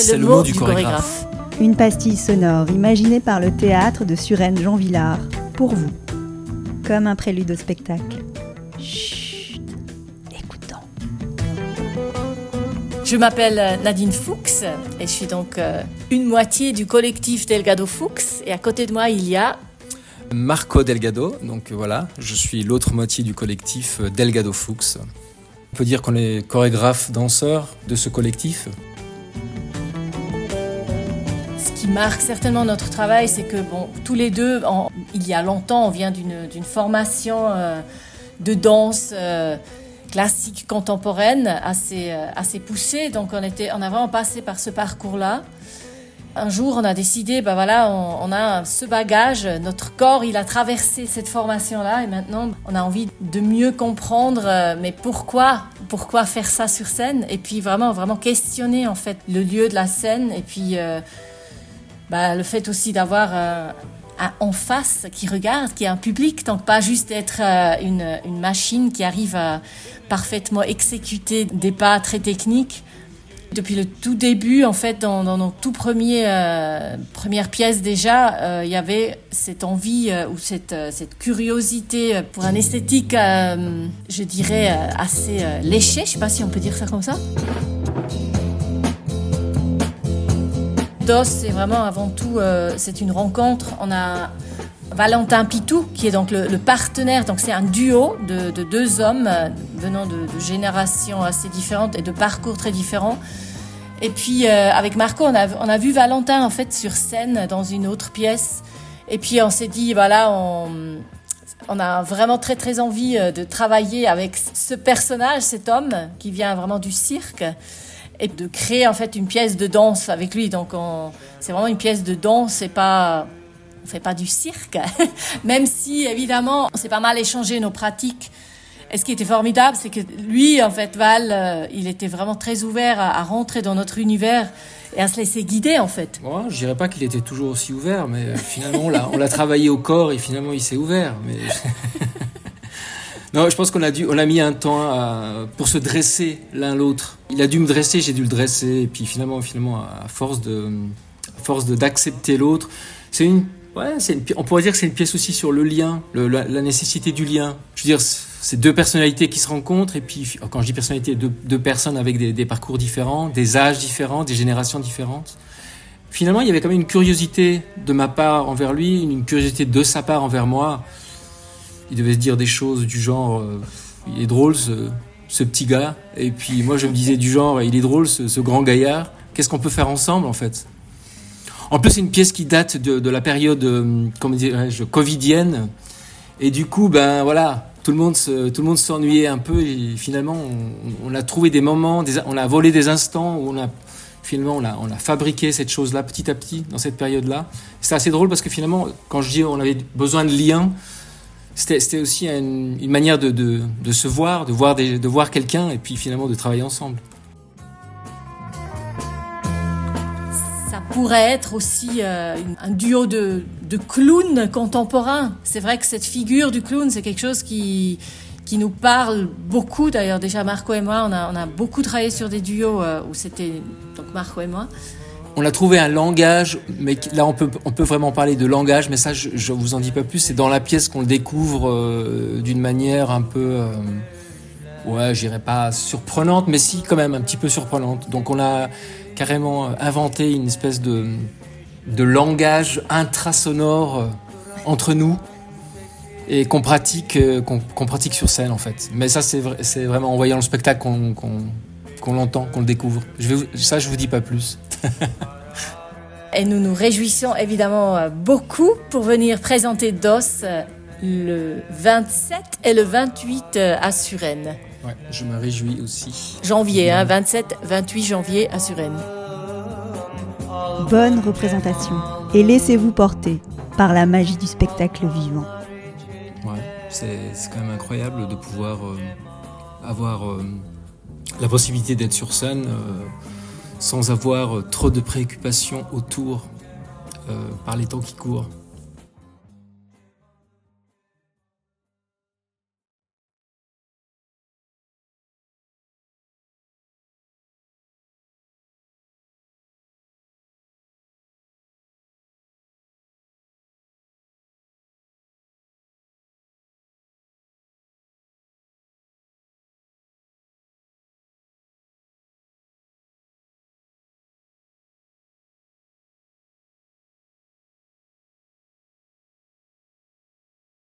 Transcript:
c'est le, mot, du, chorégraphe. Une pastille sonore imaginée par le théâtre de Suresnes Jean Villard, pour vous, comme un prélude au spectacle. Chut, écoutons. Je m'appelle Nadine Fuchs et je suis donc euh, une moitié du collectif Delgado Fuchs. Et à côté de moi, il y a Marco Delgado. Donc voilà, je suis l'autre moitié du collectif Delgado Fuchs. On peut dire qu'on est chorégraphe, danseur de ce collectif? Ce qui marque certainement notre travail, c'est que bon, tous les deux, il y a longtemps, on vient d'une formation euh, de danse euh, classique contemporaine assez, euh, assez poussée. Donc on, était, on a vraiment passé par ce parcours-là. Un jour, on a décidé, ben voilà, on, a ce bagage, notre corps, il a traversé cette formation-là, et maintenant, on a envie de mieux comprendre, mais pourquoi, pourquoi faire ça sur scène, et puis vraiment, vraiment questionner en fait le lieu de la scène, et puis bah, le fait aussi d'avoir euh, en face qui regarde, qui est un public, donc pas juste être une, une machine qui arrive à parfaitement exécuter des pas très techniques. Depuis le tout début, en fait, dans, nos tout premiers euh, premières pièces déjà, euh, il y avait cette envie euh, ou cette, cette curiosité pour un esthétique, je dirais, assez léché. Je sais pas si on peut dire ça comme ça. C'est vraiment avant tout, c'est une rencontre. On a Valentin Pitou, qui est donc le, partenaire. Donc c'est un duo de, deux hommes venant de, générations assez différentes et de parcours très différents. Et puis euh, avec Marco, on a, on a vu Valentin en fait sur scène dans une autre pièce. Et puis on s'est dit, voilà, on, on a vraiment très très envie euh, de travailler avec ce personnage, cet homme qui vient vraiment du cirque et de créer en fait une pièce de danse avec lui. Donc c'est vraiment une pièce de danse et pas on fait pas du cirque, même si évidemment on s'est pas mal échangé nos pratiques et ce qui était formidable, c'est que lui, en fait, Val, euh, il était vraiment très ouvert à, rentrer dans notre univers et à se laisser guider, en fait. Moi, je dirais pas qu'il était toujours aussi ouvert, mais euh, finalement, on l'a travaillé au corps et finalement, il s'est ouvert. Mais... non, je pense qu'on a dû, on a mis un temps pour se dresser l'un l'autre. Il a dû me dresser, j'ai dû le dresser, et puis finalement, finalement, à force de, à force d'accepter l'autre, c'est une Ouais, on pourrait dire que c'est une pièce aussi sur le lien, la, nécessité du lien. Je veux dire, c'est deux personnalités qui se rencontrent, et puis quand je dis personnalité, deux personnes avec des, parcours différents, des âges différents, des générations différentes. Finalement, il y avait quand même une curiosité de ma part envers lui, une curiosité de sa part envers moi. Il devait se dire des choses du genre, euh, il est drôle ce, ce, petit gars, et puis moi je me disais du genre, il est drôle ce, ce grand gaillard. Qu'est-ce qu'on peut faire ensemble en fait? En plus, c'est une pièce qui date de, la période, euh, comment dirais-je, covidienne. Et du coup, ben voilà, tout le monde tout le monde s'ennuyait un peu. Et finalement, on, a trouvé des moments, on a volé des instants où on a finalement on a, on a fabriqué cette chose-là petit à petit dans cette période-là. C'est assez drôle parce que finalement, quand je dis on avait besoin de liens, c'était aussi une, manière de, se voir, de voir, quelqu'un et puis finalement de travailler ensemble. pourrait être aussi euh, un duo de, de clowns contemporains. C'est vrai que cette figure du clown, c'est quelque chose qui, nous parle beaucoup. D'ailleurs, déjà Marco et moi, on a, on a beaucoup travaillé sur des duos euh, où c'était donc Marco et moi. On a trouvé un langage, mais là on peut, vraiment parler de langage, mais ça je, je vous en dis pas plus. C'est dans la pièce qu'on le découvre euh, d'une manière un peu, ouais, j'irais pas surprenante, mais si quand même un petit peu surprenante. Donc on a carrément euh, inventé une espèce de, langage intrasonore euh, entre nous et qu'on pratique, euh, qu'on pratique sur scène en fait. Mais ça, c'est vraiment en voyant le spectacle qu'on l'entend, qu'on le découvre. Je vais, ça, je vous dis pas plus. et nous nous réjouissons évidemment beaucoup pour venir présenter DOS le 27 et le 28 à Suresnes. Ouais, je me réjouis aussi. Janvier, hein, 27, 28 janvier à Suresnes. Bonne représentation et laissez-vous porter par la magie du spectacle vivant. Ouais, c'est quand même incroyable de pouvoir euh, avoir euh, la possibilité d'être sur scène euh, sans avoir trop de préoccupations autour par les temps qui courent.